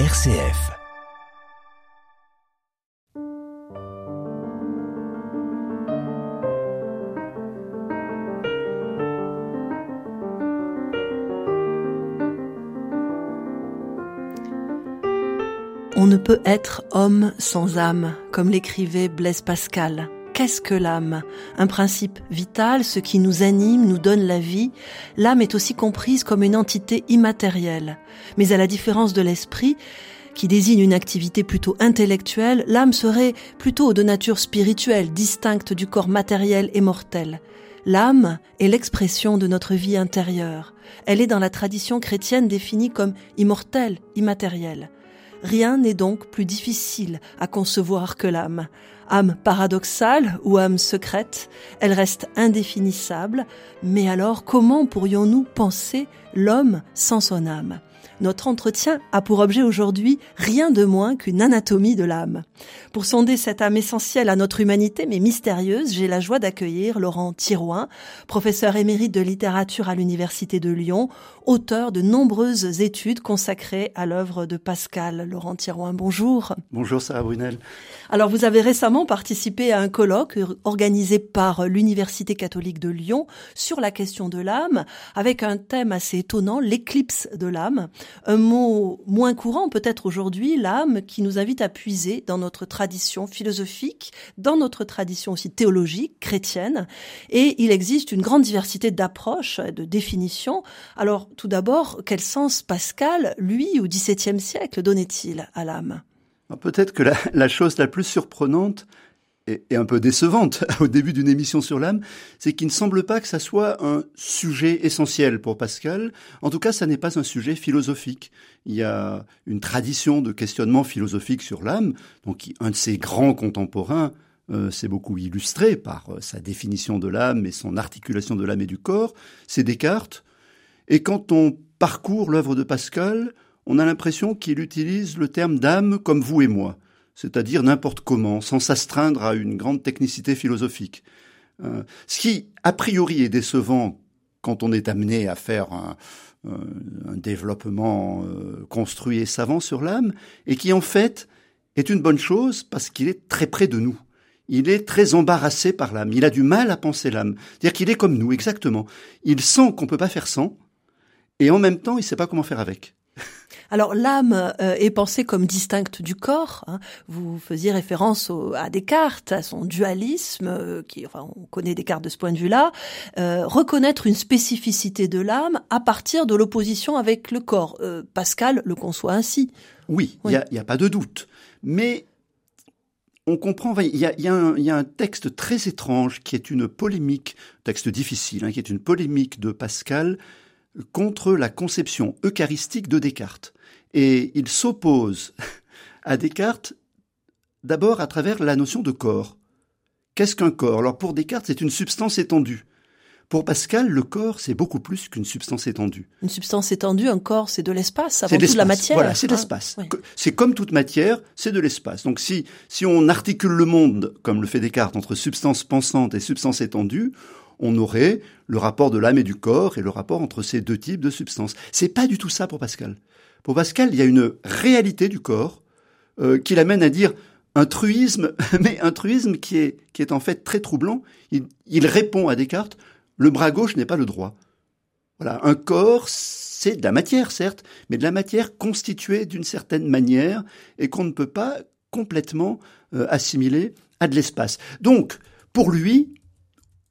RCF. On ne peut être homme sans âme, comme l'écrivait Blaise Pascal. Qu'est-ce que l'âme? Un principe vital, ce qui nous anime, nous donne la vie. L'âme est aussi comprise comme une entité immatérielle. Mais à la différence de l'esprit, qui désigne une activité plutôt intellectuelle, l'âme serait plutôt de nature spirituelle, distincte du corps matériel et mortel. L'âme est l'expression de notre vie intérieure. Elle est dans la tradition chrétienne définie comme immortelle, immatérielle. Rien n'est donc plus difficile à concevoir que l'âme. Âme paradoxale ou âme secrète, elle reste indéfinissable, mais alors comment pourrions-nous penser l'homme sans son âme? Notre entretien a pour objet aujourd'hui rien de moins qu'une anatomie de l'âme. Pour sonder cette âme essentielle à notre humanité mais mystérieuse, j'ai la joie d'accueillir Laurent Thirouin, professeur émérite de littérature à l'Université de Lyon, auteur de nombreuses études consacrées à l'œuvre de Pascal. Laurent Thirouin, bonjour. Bonjour Sarah Brunel. Alors vous avez récemment participé à un colloque organisé par l'Université catholique de Lyon sur la question de l'âme avec un thème assez étonnant, l'éclipse de l'âme. Un mot moins courant peut-être aujourd'hui, l'âme, qui nous invite à puiser dans notre tradition philosophique, dans notre tradition aussi théologique, chrétienne. Et il existe une grande diversité d'approches, de définitions. Alors tout d'abord, quel sens Pascal, lui, au XVIIe siècle, donnait-il à l'âme? Peut-être que la, chose la plus surprenante, et, un peu décevante au début d'une émission sur l'âme, c'est qu'il ne semble pas que ça soit un sujet essentiel pour Pascal. En tout cas, ça n'est pas un sujet philosophique. Il y a une tradition de questionnement philosophique sur l'âme. Donc, un de ses grands contemporains euh, s'est beaucoup illustré par euh, sa définition de l'âme et son articulation de l'âme et du corps. C'est Descartes. Et quand on parcourt l'œuvre de Pascal, on a l'impression qu'il utilise le terme d'âme comme vous et moi c'est-à-dire n'importe comment, sans s'astreindre à une grande technicité philosophique. Euh, ce qui, a priori, est décevant quand on est amené à faire un, euh, développement euh, construit et savant sur l'âme, et qui en fait est une bonne chose parce qu'il est très près de nous. Il est très embarrassé par l'âme. Il a du mal à penser l'âme. C'est-à-dire qu'il est comme nous, exactement. Il sent qu'on peut pas faire sans, et en même temps, il sait pas comment faire avec. Alors l'âme euh, est pensée comme distincte du corps. Hein. Vous faisiez référence à Descartes, à son dualisme, euh, qui, enfin, on connaît Descartes de ce point de vue-là. Euh, reconnaître une spécificité de l'âme à partir de l'opposition avec le corps. Pascal le conçoit ainsi. Oui, il n'y a, pas de doute. Mais on comprend, il y, a, un, texte très étrange qui est une polémique, texte difficile, hein, qui est une polémique de Pascal contre la conception eucharistique de Descartes. Et il s'oppose à Descartes d'abord à travers la notion de corps. Qu'est-ce qu'un corps? Alors pour Descartes, c'est une substance étendue. Pour Pascal, le corps, c'est beaucoup plus qu'une substance étendue. Une substance étendue, un corps, c'est de l'espace, avant tout de la matière. Voilà, c'est de l'espace. C'est comme toute matière, c'est de l'espace. Donc si, si on articule le monde, comme le fait Descartes, entre substance pensante et substance étendue, on aurait le rapport de l'âme et du corps et le rapport entre ces deux types de substances. C'est pas du tout ça pour Pascal. Pour Pascal, il y a une réalité du corps euh, qui l'amène à dire un truisme, mais un truisme qui est, qui est en fait très troublant. Il, répond à Descartes, le bras gauche n'est pas le droit. Voilà, un corps, c'est de la matière, certes, mais de la matière constituée d'une certaine manière et qu'on ne peut pas complètement euh, assimiler à de l'espace. Donc, pour lui,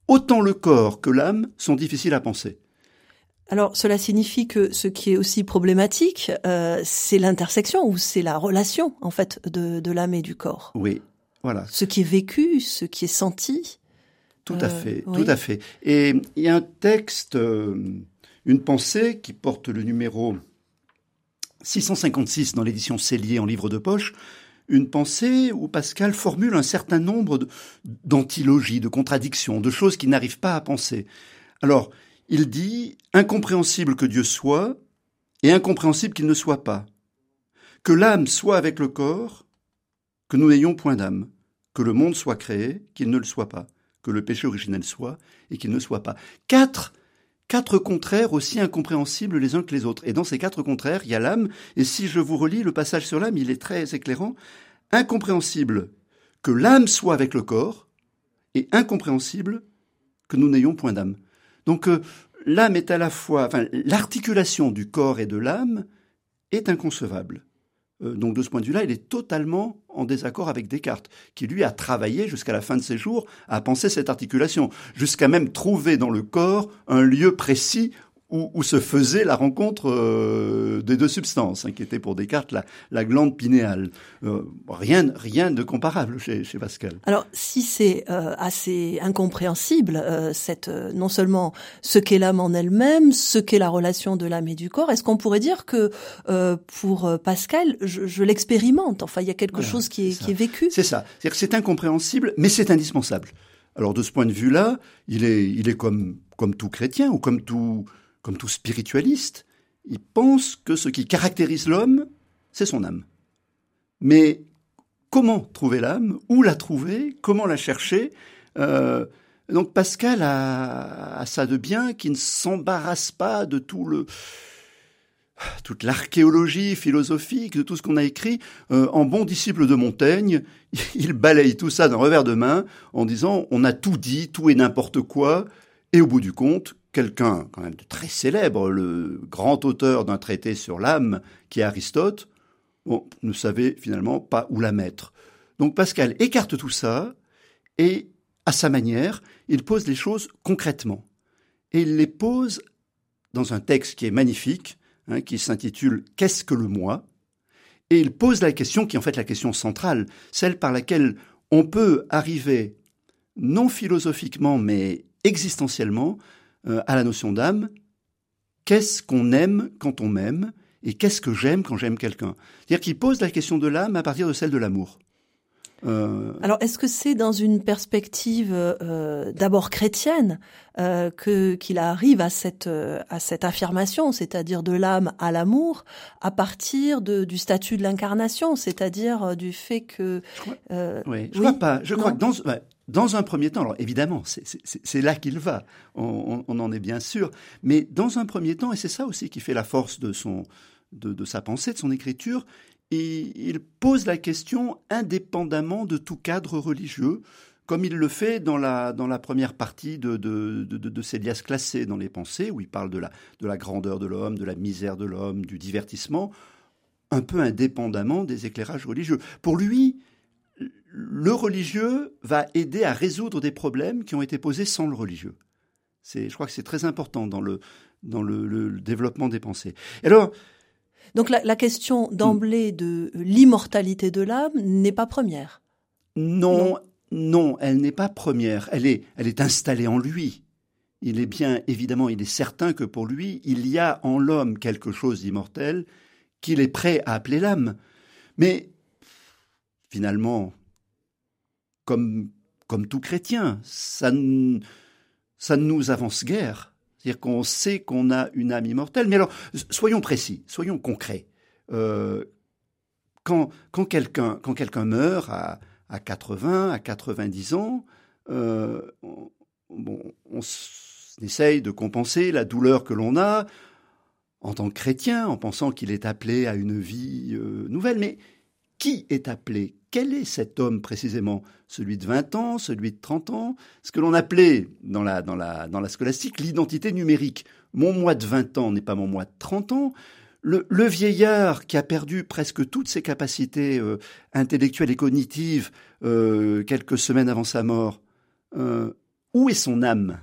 autant le corps que l'âme sont difficiles à penser. Alors, cela signifie que ce qui est aussi problématique, euh, c'est l'intersection ou c'est la relation, en fait, de, l'âme et du corps. Oui, voilà. Ce qui est vécu, ce qui est senti. Tout à euh, fait, tout à fait. Et il y a un texte, euh, une pensée qui porte le numéro 656 dans l'édition Cellier en livre de poche, une pensée où Pascal formule un certain nombre d'antilogies, de, contradictions, de choses qu'il n'arrive pas à penser. Alors, il dit incompréhensible que Dieu soit et incompréhensible qu'il ne soit pas. Que l'âme soit avec le corps, que nous n'ayons point d'âme. Que le monde soit créé, qu'il ne le soit pas. Que le péché originel soit et qu'il ne soit pas. Quatre, quatre contraires aussi incompréhensibles les uns que les autres. Et dans ces quatre contraires, il y a l'âme. Et si je vous relis le passage sur l'âme, il est très éclairant. Incompréhensible que l'âme soit avec le corps et incompréhensible que nous n'ayons point d'âme. Donc euh, l'âme est à la fois, enfin l'articulation du corps et de l'âme est inconcevable. Euh, donc de ce point de vue-là, il est totalement en désaccord avec Descartes, qui lui a travaillé jusqu'à la fin de ses jours à penser cette articulation, jusqu'à même trouver dans le corps un lieu précis où, se faisait la rencontre euh, des deux substances, hein, qui était pour Descartes la, la glande pinéale. Euh, rien, rien de comparable chez, chez Pascal. Alors, si c'est euh, assez incompréhensible, cette non seulement ce qu'est l'âme en elle-même, ce qu'est la relation de l'âme et du corps, est-ce qu'on pourrait dire que pour Pascal, je, je l'expérimente? Enfin, il y a quelque chose qui est, qui est vécu. C'est ça. C'est-à-dire que c'est incompréhensible, mais c'est indispensable. Alors de ce point de vue-là, il est, il est comme, comme tout chrétien ou comme tout, comme tout spiritualiste, il pense que ce qui caractérise l'homme, c'est son âme. Mais comment trouver l'âme? Où la trouver? Comment la chercher? Euh, Donc Pascal a, ça de bien qui ne s'embarrasse pas de tout le toute l'archéologie philosophique, de tout ce qu'on a écrit, euh, en bon disciple de Montaigne, il balaye tout ça d'un revers de main en disant on a tout dit, tout et n'importe quoi, et au bout du compte, quelqu'un quand même de très célèbre, le grand auteur d'un traité sur l'âme, qui est Aristote, bon, ne savait finalement pas où la mettre. Donc Pascal écarte tout ça et, à sa manière, il pose les choses concrètement. Et il les pose dans un texte qui est magnifique, hein, qui s'intitule Qu'est-ce que le moi? Et il pose la question qui est en fait la question centrale, celle par laquelle on peut arriver, non philosophiquement, mais existentiellement, à la notion d'âme, qu'est-ce qu'on aime quand on m'aime et qu'est-ce que j'aime quand j'aime quelqu'un? C'est-à-dire qu'il pose la question de l'âme à partir de celle de l'amour. Euh... Alors, est-ce que c'est dans une perspective euh, d'abord chrétienne euh, que qu'il arrive à cette euh, à cette affirmation, c'est-à-dire de l'âme à l'amour, à partir de, du statut de l'incarnation, c'est-à-dire euh, du fait que. oui, je oui, crois pas. Je crois que dans dans un premier temps, alors évidemment, c'est là qu'il va, on, en est bien sûr, mais dans un premier temps, et c'est ça aussi qui fait la force de, son, de, sa pensée, de son écriture, il pose la question indépendamment de tout cadre religieux, comme il le fait dans la, dans la première partie de, de, de, de Célias classé dans les pensées, où il parle de la, de la grandeur de l'homme, de la misère de l'homme, du divertissement, un peu indépendamment des éclairages religieux. Pour lui, le religieux va aider à résoudre des problèmes qui ont été posés sans le religieux. C'est, je crois que c'est très important dans le, dans le, développement des pensées. alors, donc la, question d'emblée de l'immortalité de l'âme n'est pas première. Non, non, elle n'est pas première. Elle est, elle est installée en lui. Il est bien évidemment, il est certain que pour lui, il y a en l'homme quelque chose d'immortel qu'il est prêt à appeler l'âme. Mais finalement, comme, comme tout chrétien. Ça, ça ne nous avance guère. C'est-à-dire qu'on sait qu'on a une âme immortelle. Mais alors, soyons précis, soyons concrets. Euh, quand, quelqu'un meurt à, à 80, à 90 ans, euh, on, on essaye de compenser la douleur que l'on a en tant que chrétien, en pensant qu'il est appelé à une vie euh, nouvelle. Mais qui est appelé? Quel est cet homme précisément? Celui de 20 ans, celui de 30 ans? Ce que l'on appelait dans la, dans la, dans la scolastique l'identité numérique. Mon moi de 20 ans n'est pas mon moi de 30 ans. Le, le, vieillard qui a perdu presque toutes ses capacités euh, intellectuelles et cognitives euh, quelques semaines avant sa mort, euh, où est son âme?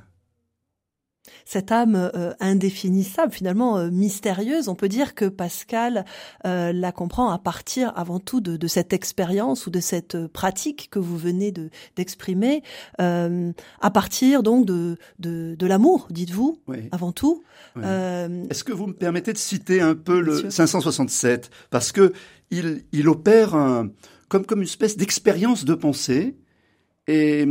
Cette âme euh, indéfinissable, finalement euh, mystérieuse. On peut dire que Pascal euh, la comprend à partir avant tout de, de cette expérience ou de cette pratique que vous venez de d'exprimer, à partir donc de de, de l'amour, dites-vous, oui. avant tout. Oui. Est-ce que vous me permettez de citer un peu le 567 parce que il, il opère un, comme comme une espèce d'expérience de pensée. Et,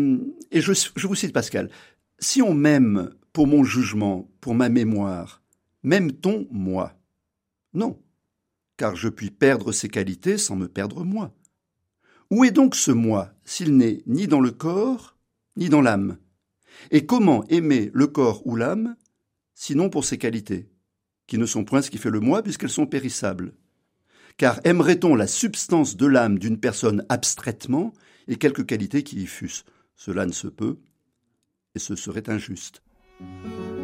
et je, je vous cite Pascal. Si on m'aime pour mon jugement, pour ma mémoire M'aime-t-on moi? Non, car je puis perdre ses qualités sans me perdre moi. Où est donc ce moi s'il n'est ni dans le corps, ni dans l'âme? Et comment aimer le corps ou l'âme sinon pour ses qualités, qui ne sont point ce qui fait le moi, puisqu'elles sont périssables? Car aimerait-on la substance de l'âme d'une personne abstraitement et quelques qualités qui y fussent? Cela ne se peut, et ce serait injuste. Música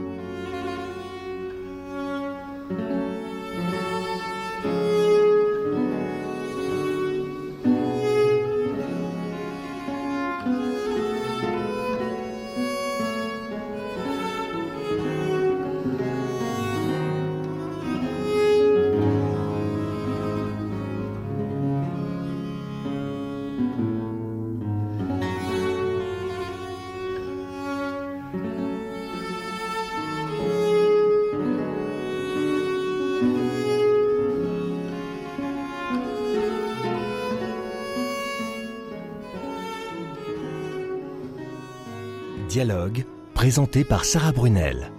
Dialogue, présenté par Sarah Brunel.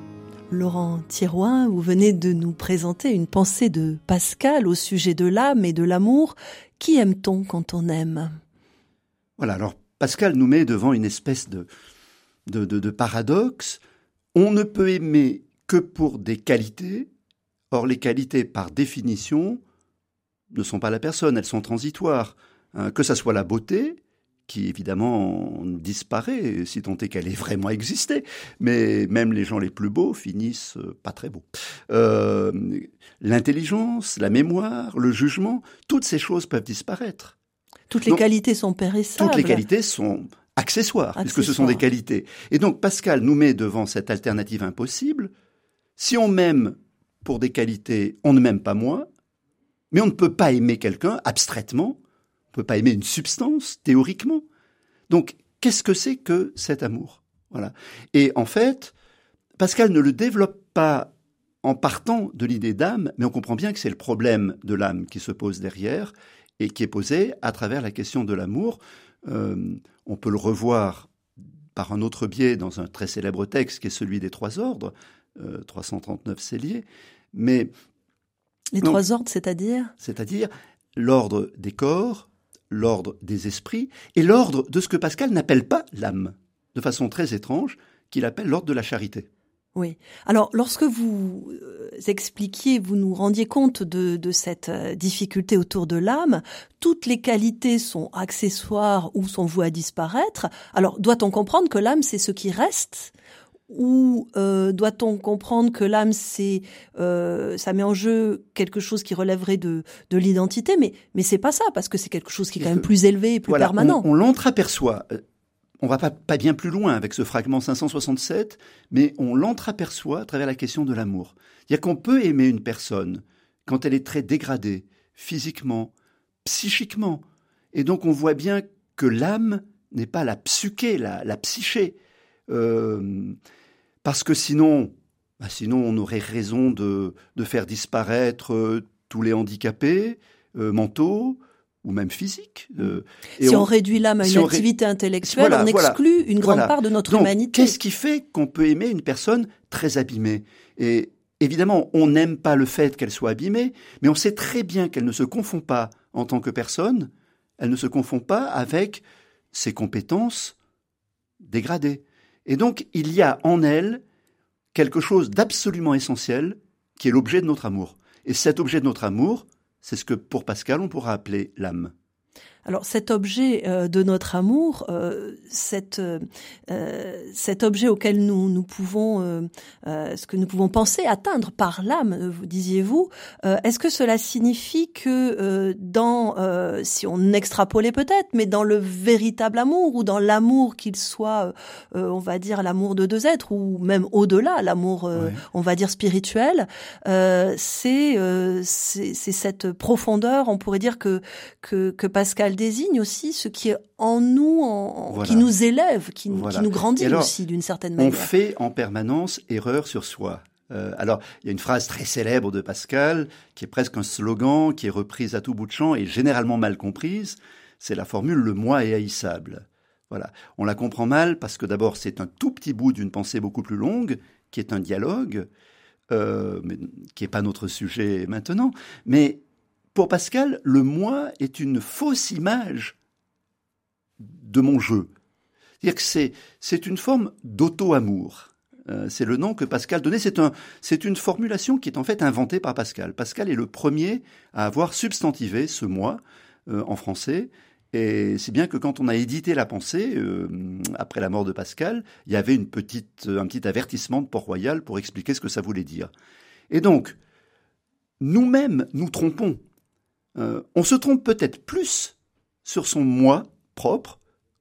Laurent Thirouin, vous venez de nous présenter une pensée de Pascal au sujet de l'âme et de l'amour. Qui aime-t-on quand on aime? Voilà, alors Pascal nous met devant une espèce de, de, de, de paradoxe. On ne peut aimer que pour des qualités, or les qualités par définition ne sont pas la personne, elles sont transitoires. Hein, que ça soit la beauté, qui évidemment disparaît, si tant est qu'elle ait vraiment existé. Mais même les gens les plus beaux finissent euh, pas très beaux. Euh, L'intelligence, la mémoire, le jugement, toutes ces choses peuvent disparaître. Toutes les donc, qualités sont périssables. Toutes les qualités sont accessoires, accessoires, puisque ce sont des qualités. Et donc Pascal nous met devant cette alternative impossible. Si on m'aime pour des qualités, on ne m'aime pas moi, mais on ne peut pas aimer quelqu'un abstraitement peut pas aimer une substance théoriquement. Donc, qu'est-ce que c'est que cet amour? Voilà. Et en fait, Pascal ne le développe pas en partant de l'idée d'âme, mais on comprend bien que c'est le problème de l'âme qui se pose derrière et qui est posé à travers la question de l'amour. Euh, on peut le revoir par un autre biais dans un très célèbre texte qui est celui des trois ordres, euh, 339 celliers. Mais les trois ordres, c'est-à-dire? C'est-à-dire l'ordre des corps, l'ordre des esprits et l'ordre de ce que Pascal n'appelle pas l'âme, de façon très étrange, qu'il appelle l'ordre de la charité. Oui. Alors, lorsque vous expliquiez, vous nous rendiez compte de, cette difficulté autour de l'âme, toutes les qualités sont accessoires ou sont vouées à disparaître. Alors, doit-on comprendre que l'âme, c'est ce qui reste ou euh, doit-on comprendre que l'âme, c'est euh, ça met en jeu quelque chose qui relèverait de, de l'identité, mais mais c'est pas ça parce que c'est quelque chose qui est quand même plus élevé et plus voilà, permanent. On, on l'entreaperçoit. On va pas, pas bien plus loin avec ce fragment 567, mais on l'entreaperçoit à travers la question de l'amour. Il y a qu'on peut aimer une personne quand elle est très dégradée, physiquement, psychiquement, et donc on voit bien que l'âme n'est pas la psyché, la, la psyché. Euh, parce que sinon, bah sinon on aurait raison de, de faire disparaître euh, tous les handicapés euh, mentaux ou même physiques. Euh, si on, on, réduit l'âme à si une activité ré... intellectuelle, voilà, on exclut voilà, une grande voilà. part de notre Donc, humanité. Qu'est-ce qui fait qu'on peut aimer une personne très abîmée? Et évidemment, on n'aime pas le fait qu'elle soit abîmée, mais on sait très bien qu'elle ne se confond pas en tant que personne, elle ne se confond pas avec ses compétences dégradées. Et donc, il y a en elle quelque chose d'absolument essentiel qui est l'objet de notre amour. Et cet objet de notre amour, c'est ce que pour Pascal, on pourra appeler l'âme. Alors cet objet euh, de notre amour, euh, cette, euh, cet objet auquel nous, nous pouvons, euh, ce que nous pouvons penser atteindre par l'âme, vous disiez-vous, est-ce que cela signifie que dans, si on extrapolait peut-être, mais dans le véritable amour ou dans l'amour qu'il soit, on va dire l'amour de deux êtres ou même au-delà, l'amour, Ouais. on va dire spirituel, c'est c'est cette profondeur, on pourrait dire que que, que Pascal désigne aussi ce qui est en nous, en, Voilà. qui nous élève, qui, nous- Voilà. qui nous grandit alors, aussi d'une certaine On manière. fait en permanence erreur sur soi. Euh, alors, il y a une phrase très célèbre de Pascal, qui est presque un slogan, qui est reprise à tout bout de champ et généralement mal comprise. C'est la formule le moi est haïssable. Voilà. On la comprend mal parce que d'abord, c'est un tout petit bout d'une pensée beaucoup plus longue, qui est un dialogue, euh, mais qui n'est pas notre sujet maintenant. Mais pour Pascal, le moi est une fausse image de mon jeu. C'est-à-dire que c'est, une forme d'auto-amour. Euh, c'est le nom que Pascal donnait. C'est un, une formulation qui est en fait inventée par Pascal. Pascal est le premier à avoir substantivé ce moi euh, en français. Et c'est bien que quand on a édité la pensée, euh, après la mort de Pascal, il y avait petite, un petit avertissement de Port-Royal pour expliquer ce que ça voulait dire. Et donc, nous-mêmes, nous trompons. On se trompe peut-être plus sur son moi propre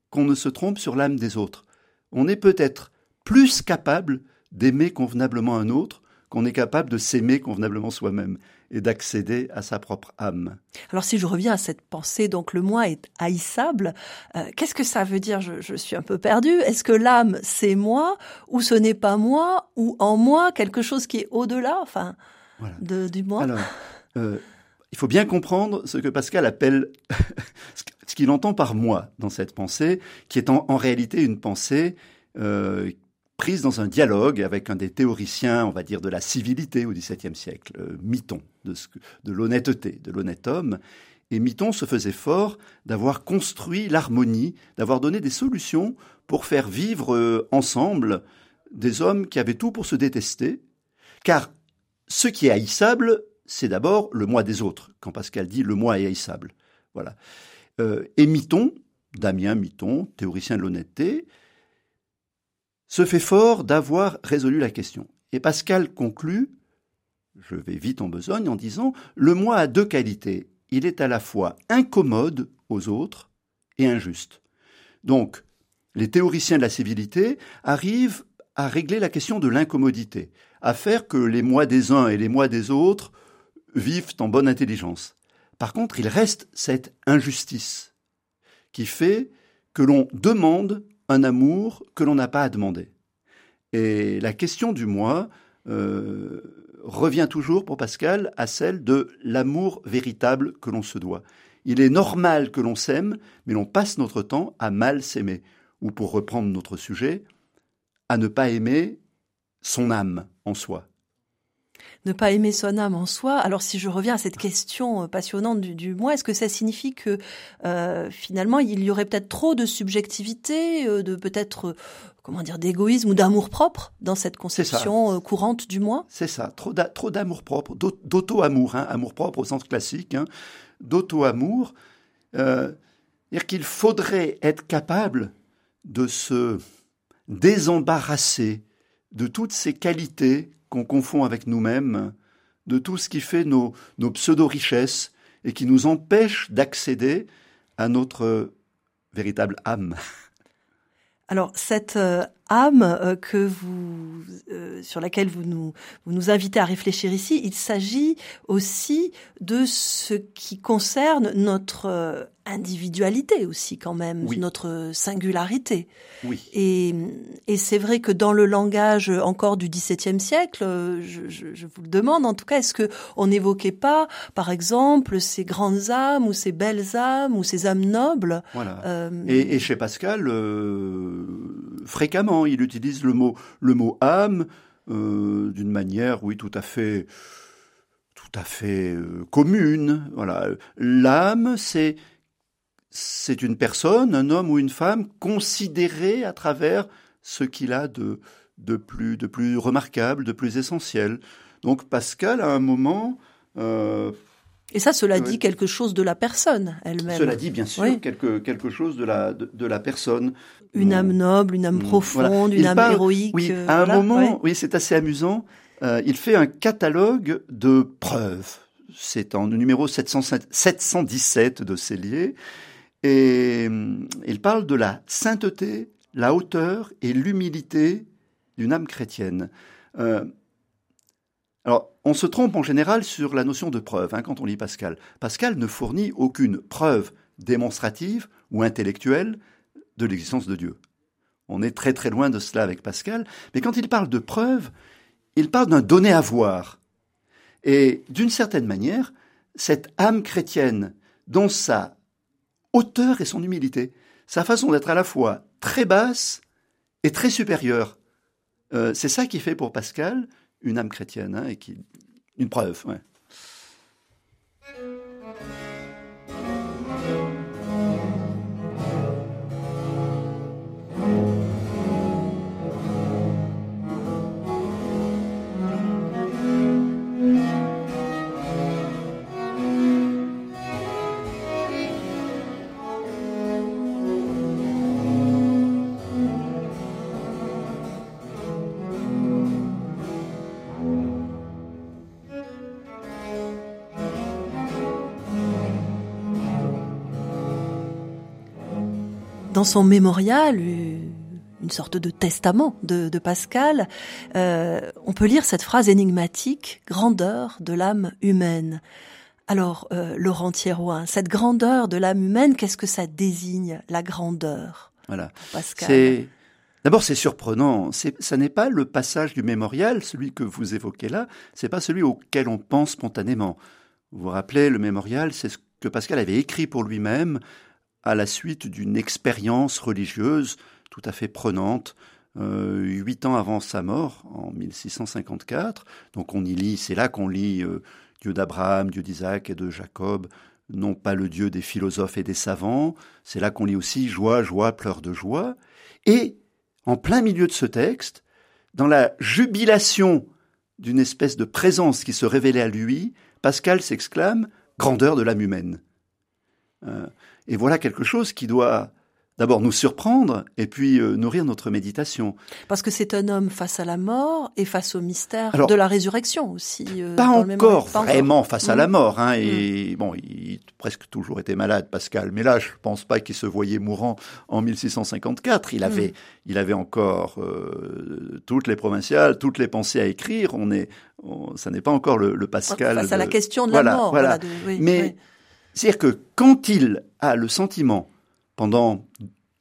qu'on ne se trompe sur l'âme des autres. On est peut-être plus capable d'aimer convenablement un autre qu'on est capable de s'aimer convenablement soi-même et d'accéder à sa propre âme. Alors si je reviens à cette pensée, donc le moi est haïssable, euh, qu'est-ce que ça veut dire? Je, suis un peu perdue. Est-ce que l'âme c'est moi ou ce n'est pas moi ou en moi quelque chose qui est au-delà, enfin, du moi? Alors, euh, il faut bien comprendre ce que Pascal appelle, ce qu'il entend par moi dans cette pensée, qui est en, réalité une pensée euh, prise dans un dialogue avec un des théoriciens, on va dire, de la civilité au XVIIe siècle, euh, Miton, de, l'honnêteté, de l'honnête homme. Et Miton se faisait fort d'avoir construit l'harmonie, d'avoir donné des solutions pour faire vivre euh, ensemble des hommes qui avaient tout pour se détester, car ce qui est haïssable, c'est d'abord le moi des autres, quand Pascal dit le moi est haïssable. Voilà. Euh, et Miton, Damien Miton, théoricien de l'honnêteté, se fait fort d'avoir résolu la question. Et Pascal conclut, je vais vite en besogne, en disant Le moi a deux qualités. Il est à la fois incommode aux autres et injuste. Donc, les théoriciens de la civilité arrivent à régler la question de l'incommodité, à faire que les moi des uns et les moi des autres vivent en bonne intelligence. Par contre, il reste cette injustice qui fait que l'on demande un amour que l'on n'a pas à demander. Et la question du moi euh, revient toujours pour Pascal à celle de l'amour véritable que l'on se doit. Il est normal que l'on s'aime, mais l'on passe notre temps à mal s'aimer, ou pour reprendre notre sujet, à ne pas aimer son âme en soi ne pas aimer son âme en soi. Alors si je reviens à cette question euh, passionnante du, moi, est-ce que ça signifie que euh, finalement il y aurait peut-être trop de subjectivité, euh, de peut-être comment dire d'égoïsme ou d'amour propre dans cette conception courante du moi? C'est ça, trop d'amour propre, d'auto-amour, hein, amour propre au sens classique, hein, d'auto-amour. dire qu'il faudrait être capable de se désembarrasser de toutes ces qualités qu'on confond avec nous-mêmes, de tout ce qui fait nos, pseudo-richesses et qui nous empêche d'accéder à notre véritable âme. Alors cette euh, âme euh, que vous, euh, sur laquelle vous nous, vous nous invitez à réfléchir ici, il s'agit aussi de ce qui concerne notre individualité aussi quand même, notre singularité. Oui. Et, et c'est vrai que dans le langage encore du XVIIe siècle, je, je, je, vous le demande en tout cas, est-ce que on n'évoquait pas, par exemple, ces grandes âmes ou ces belles âmes ou ces âmes nobles Voilà. Euh, et, et, chez Pascal, euh, fréquemment, il utilise le mot le mot âme euh, d'une manière, oui, tout à fait euh, commune. Voilà, l'âme, c'est c'est une personne, un homme ou une femme, considéré à travers ce qu'il a de, de, plus, de plus remarquable, de plus essentiel. Donc Pascal, à un moment... Euh, et ça, cela dit quelque chose de la personne elle-même. Cela dit, bien sûr, quelque, quelque chose de la, de, la personne. Une âme noble, une âme mm. profonde, une âme héroïque. Oui, à un moment, oui, c'est assez amusant. Euh, il fait un catalogue de preuves. C'est en numéro 717 de Cellier. Et hum, il parle de la sainteté, la hauteur et l'humilité d'une âme chrétienne. Euh, alors, on se trompe en général sur la notion de preuve hein, quand on lit Pascal. Pascal ne fournit aucune preuve démonstrative ou intellectuelle de l'existence de Dieu. On est très très loin de cela avec Pascal, mais quand il parle de preuve, il parle d'un donné à voir. Et d'une certaine manière, cette âme chrétienne, dont sa hauteur et son humilité, sa façon d'être à la fois très basse et très supérieure. Euh, c'est ça qui fait pour Pascal une âme chrétienne hein, et qui une preuve. Dans son mémorial, une sorte de testament de, Pascal, euh, on peut lire cette phrase énigmatique grandeur de l'âme humaine. Alors, euh, Laurent Thierouin, cette grandeur de l'âme humaine, qu'est-ce que ça désigne, la grandeur Voilà. Pascal? D'abord, c'est surprenant. Ça n'est pas le passage du mémorial, celui que vous évoquez là, c'est pas celui auquel on pense spontanément. Vous vous rappelez, le mémorial, c'est ce que Pascal avait écrit pour lui-même à la suite d'une expérience religieuse tout à fait prenante, euh, huit ans avant sa mort, en 1654. Donc on y lit, c'est là qu'on lit euh, Dieu d'Abraham, Dieu d'Isaac et de Jacob, non pas le Dieu des philosophes et des savants. C'est là qu'on lit aussi joie, joie, pleurs de joie. Et en plein milieu de ce texte, dans la jubilation d'une espèce de présence qui se révélait à lui, Pascal s'exclame grandeur de l'âme humaine. Euh, et voilà quelque chose qui doit d'abord nous surprendre et puis euh, nourrir notre méditation. Parce que c'est un homme face à la mort et face au mystère de la résurrection aussi. Euh, pas encore vraiment face à la mmh. mort. Hein, et mmh. bon, il a presque toujours été malade, Pascal. Mais là, je pense pas qu'il se voyait mourant en 1654. Il avait, mmh. il avait encore euh, toutes les provinciales, toutes les pensées à écrire. On est, ça n'est pas encore le, Pascal. Face à la question de la mort. Voilà. Mais c'est-à-dire que quand il a le sentiment pendant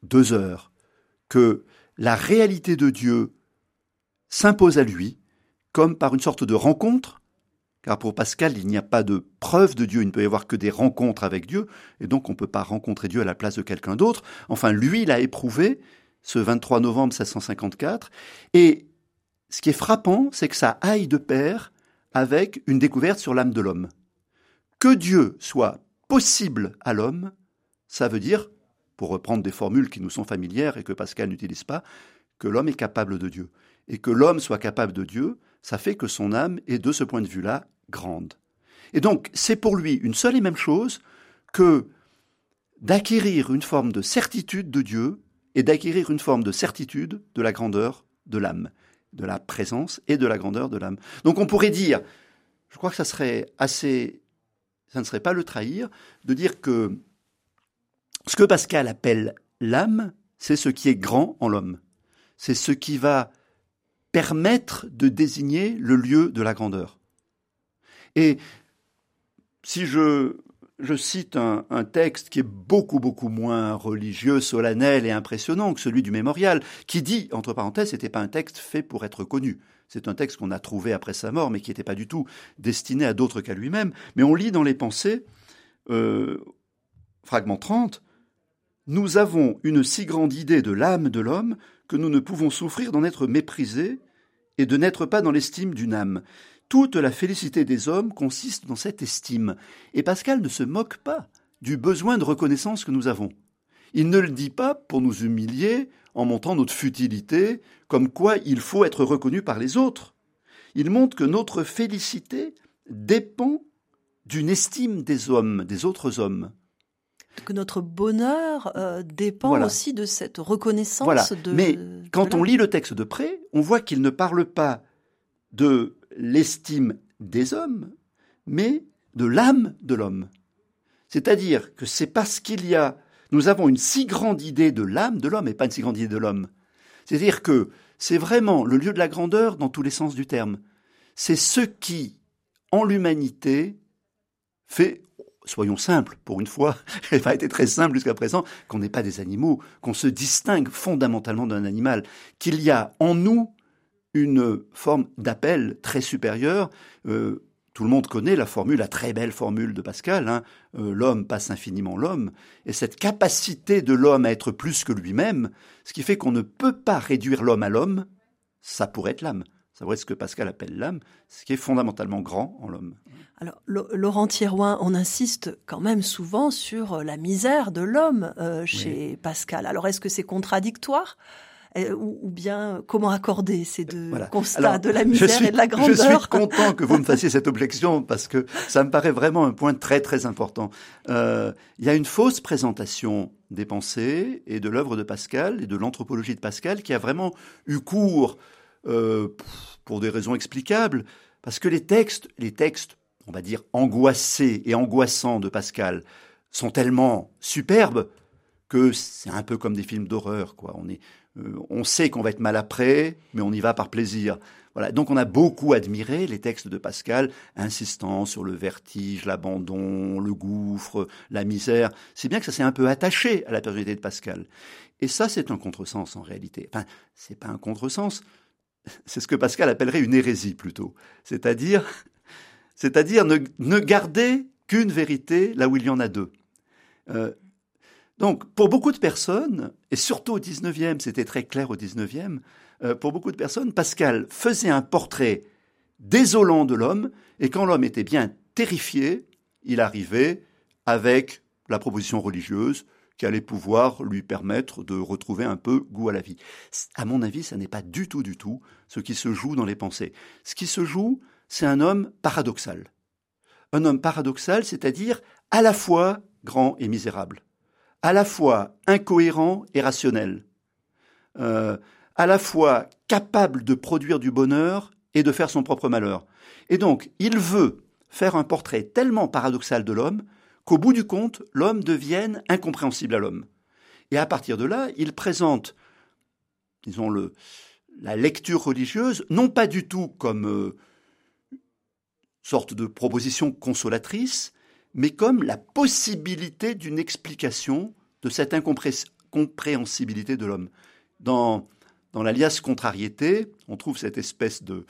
deux heures que la réalité de Dieu s'impose à lui comme par une sorte de rencontre, car pour Pascal, il n'y a pas de preuve de Dieu, il ne peut y avoir que des rencontres avec Dieu, et donc on ne peut pas rencontrer Dieu à la place de quelqu'un d'autre. Enfin, lui, il a éprouvé ce 23 novembre 1654, et ce qui est frappant, c'est que ça aille de pair avec une découverte sur l'âme de l'homme. Que Dieu soit possible à l'homme, ça veut dire pour reprendre des formules qui nous sont familières et que Pascal n'utilise pas, que l'homme est capable de Dieu. Et que l'homme soit capable de Dieu, ça fait que son âme est de ce point de vue-là grande. Et donc, c'est pour lui une seule et même chose que d'acquérir une forme de certitude de Dieu et d'acquérir une forme de certitude de la grandeur de l'âme, de la présence et de la grandeur de l'âme. Donc on pourrait dire, je crois que ça serait assez, ça ne serait pas le trahir, de dire que ce que Pascal appelle l'âme, c'est ce qui est grand en l'homme. C'est ce qui va permettre de désigner le lieu de la grandeur. Et si je, cite un, texte qui est beaucoup, beaucoup moins religieux, solennel et impressionnant que celui du mémorial, qui dit, entre parenthèses, ce n'était pas un texte fait pour être connu. C'est un texte qu'on a trouvé après sa mort, mais qui n'était pas du tout destiné à d'autres qu'à lui-même. Mais on lit dans les pensées, euh, fragment 30, nous avons une si grande idée de l'âme de l'homme que nous ne pouvons souffrir d'en être méprisés et de n'être pas dans l'estime d'une âme. Toute la félicité des hommes consiste dans cette estime. Et Pascal ne se moque pas du besoin de reconnaissance que nous avons. Il ne le dit pas pour nous humilier en montrant notre futilité, comme quoi il faut être reconnu par les autres. Il montre que notre félicité dépend d'une estime des hommes, des autres hommes que notre bonheur euh, dépend aussi de cette reconnaissance de. Mais quand on lit le texte de près, on voit qu'il ne parle pas de l'estime des hommes, mais de l'âme de l'homme. C'est-à-dire que c'est parce qu'il y a, nous avons une si grande idée de l'âme de l'homme et pas une si grande idée de l'homme. C'est-à-dire que c'est vraiment le lieu de la grandeur dans tous les sens du terme. C'est ce qui, en l'humanité, fait soyons simples, pour une fois, elle va été très simple jusqu'à présent, qu'on n'est pas des animaux, qu'on se distingue fondamentalement d'un animal, qu'il y a en nous une forme d'appel très supérieure. Euh, tout le monde connaît la formule, la très belle formule de Pascal, hein, euh, l'homme passe infiniment l'homme, et cette capacité de l'homme à être plus que lui-même, ce qui fait qu'on ne peut pas réduire l'homme à l'homme, ça pourrait être l'âme. Ça pourrait être ce que Pascal appelle l'âme, ce qui est fondamentalement grand en l'homme. Alors, Laurent Thierouin, on insiste quand même souvent sur la misère de l'homme euh, chez Pascal. Alors, est-ce que c'est contradictoire? Euh, ou, bien comment accorder ces deux constats de la misère et de la grandeur Je suis content que vous me fassiez cette objection parce que ça me paraît vraiment un point très très important. il y a une fausse présentation des pensées et de l'œuvre de Pascal et de l'anthropologie de Pascal qui a vraiment eu cours pour des raisons explicables parce que les textes, les textes on va dire, angoissés et angoissants de Pascal sont tellement superbes que c'est un peu comme des films d'horreur, quoi. On est, euh, on sait qu'on va être mal après, mais on y va par plaisir. Voilà. Donc on a beaucoup admiré les textes de Pascal, insistant sur le vertige, l'abandon, le gouffre, la misère. C'est bien que ça s'est un peu attaché à la personnalité de Pascal. Et ça, c'est un contresens en réalité. Enfin, c'est pas un contresens. C'est ce que Pascal appellerait une hérésie plutôt. C'est-à-dire, c'est-à-dire ne, garder qu'une vérité là où il y en a deux. Euh, donc, pour beaucoup de personnes, et surtout au 19e, c'était très clair au 19e, euh, pour beaucoup de personnes, Pascal faisait un portrait désolant de l'homme, et quand l'homme était bien terrifié, il arrivait avec la proposition religieuse qui allait pouvoir lui permettre de retrouver un peu goût à la vie. À mon avis, ça n'est pas du tout, du tout ce qui se joue dans les pensées. Ce qui se joue, c'est un homme paradoxal. Un homme paradoxal, c'est-à-dire à la fois grand et misérable à la fois incohérent et rationnel, euh, à la fois capable de produire du bonheur et de faire son propre malheur. Et donc, il veut faire un portrait tellement paradoxal de l'homme qu'au bout du compte, l'homme devienne incompréhensible à l'homme. Et à partir de là, il présente, disons, le, la lecture religieuse, non pas du tout comme euh, sorte de proposition consolatrice, mais comme la possibilité d'une explication de cette incompréhensibilité de l'homme. Dans, dans l'alias contrariété, on trouve cette espèce de,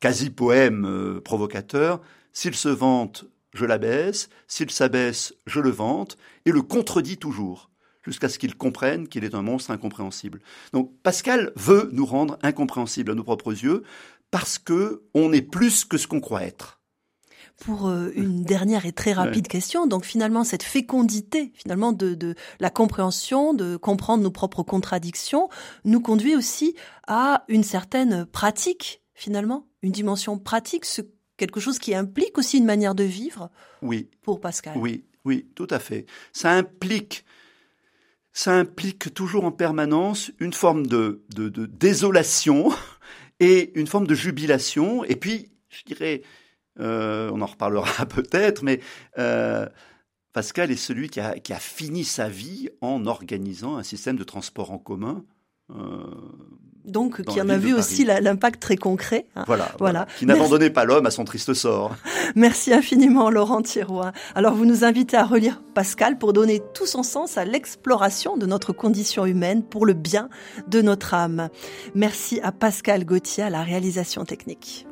quasi-poème euh, provocateur. S'il se vante, je l'abaisse, s'il s'abaisse, je le vante, et le contredit toujours, jusqu'à ce qu'il comprenne qu'il est un monstre incompréhensible. Donc Pascal veut nous rendre incompréhensibles à nos propres yeux, parce que on est plus que ce qu'on croit être pour euh, une dernière et très rapide question. Donc finalement, cette fécondité, finalement, de, de, la compréhension, de comprendre nos propres contradictions, nous conduit aussi à une certaine pratique, finalement, une dimension pratique, ce, quelque chose qui implique aussi une manière de vivre. Oui. Pour Pascal. Oui, oui, tout à fait. Ça implique ça implique toujours en permanence une forme de, de, de désolation et une forme de jubilation, et puis, je dirais, euh, on en reparlera peut-être, mais euh, Pascal est celui qui a, fini sa vie en organisant un système de transport en commun. Euh, donc, qui en a vu aussi l'impact très concret. Hein. Voilà, voilà. Qui n'abandonnait pas l'homme à son triste sort. Merci infiniment, Laurent Thirois. Alors, vous nous invitez à relire Pascal pour donner tout son sens à l'exploration de notre condition humaine pour le bien de notre âme. Merci à Pascal Gauthier à la réalisation technique.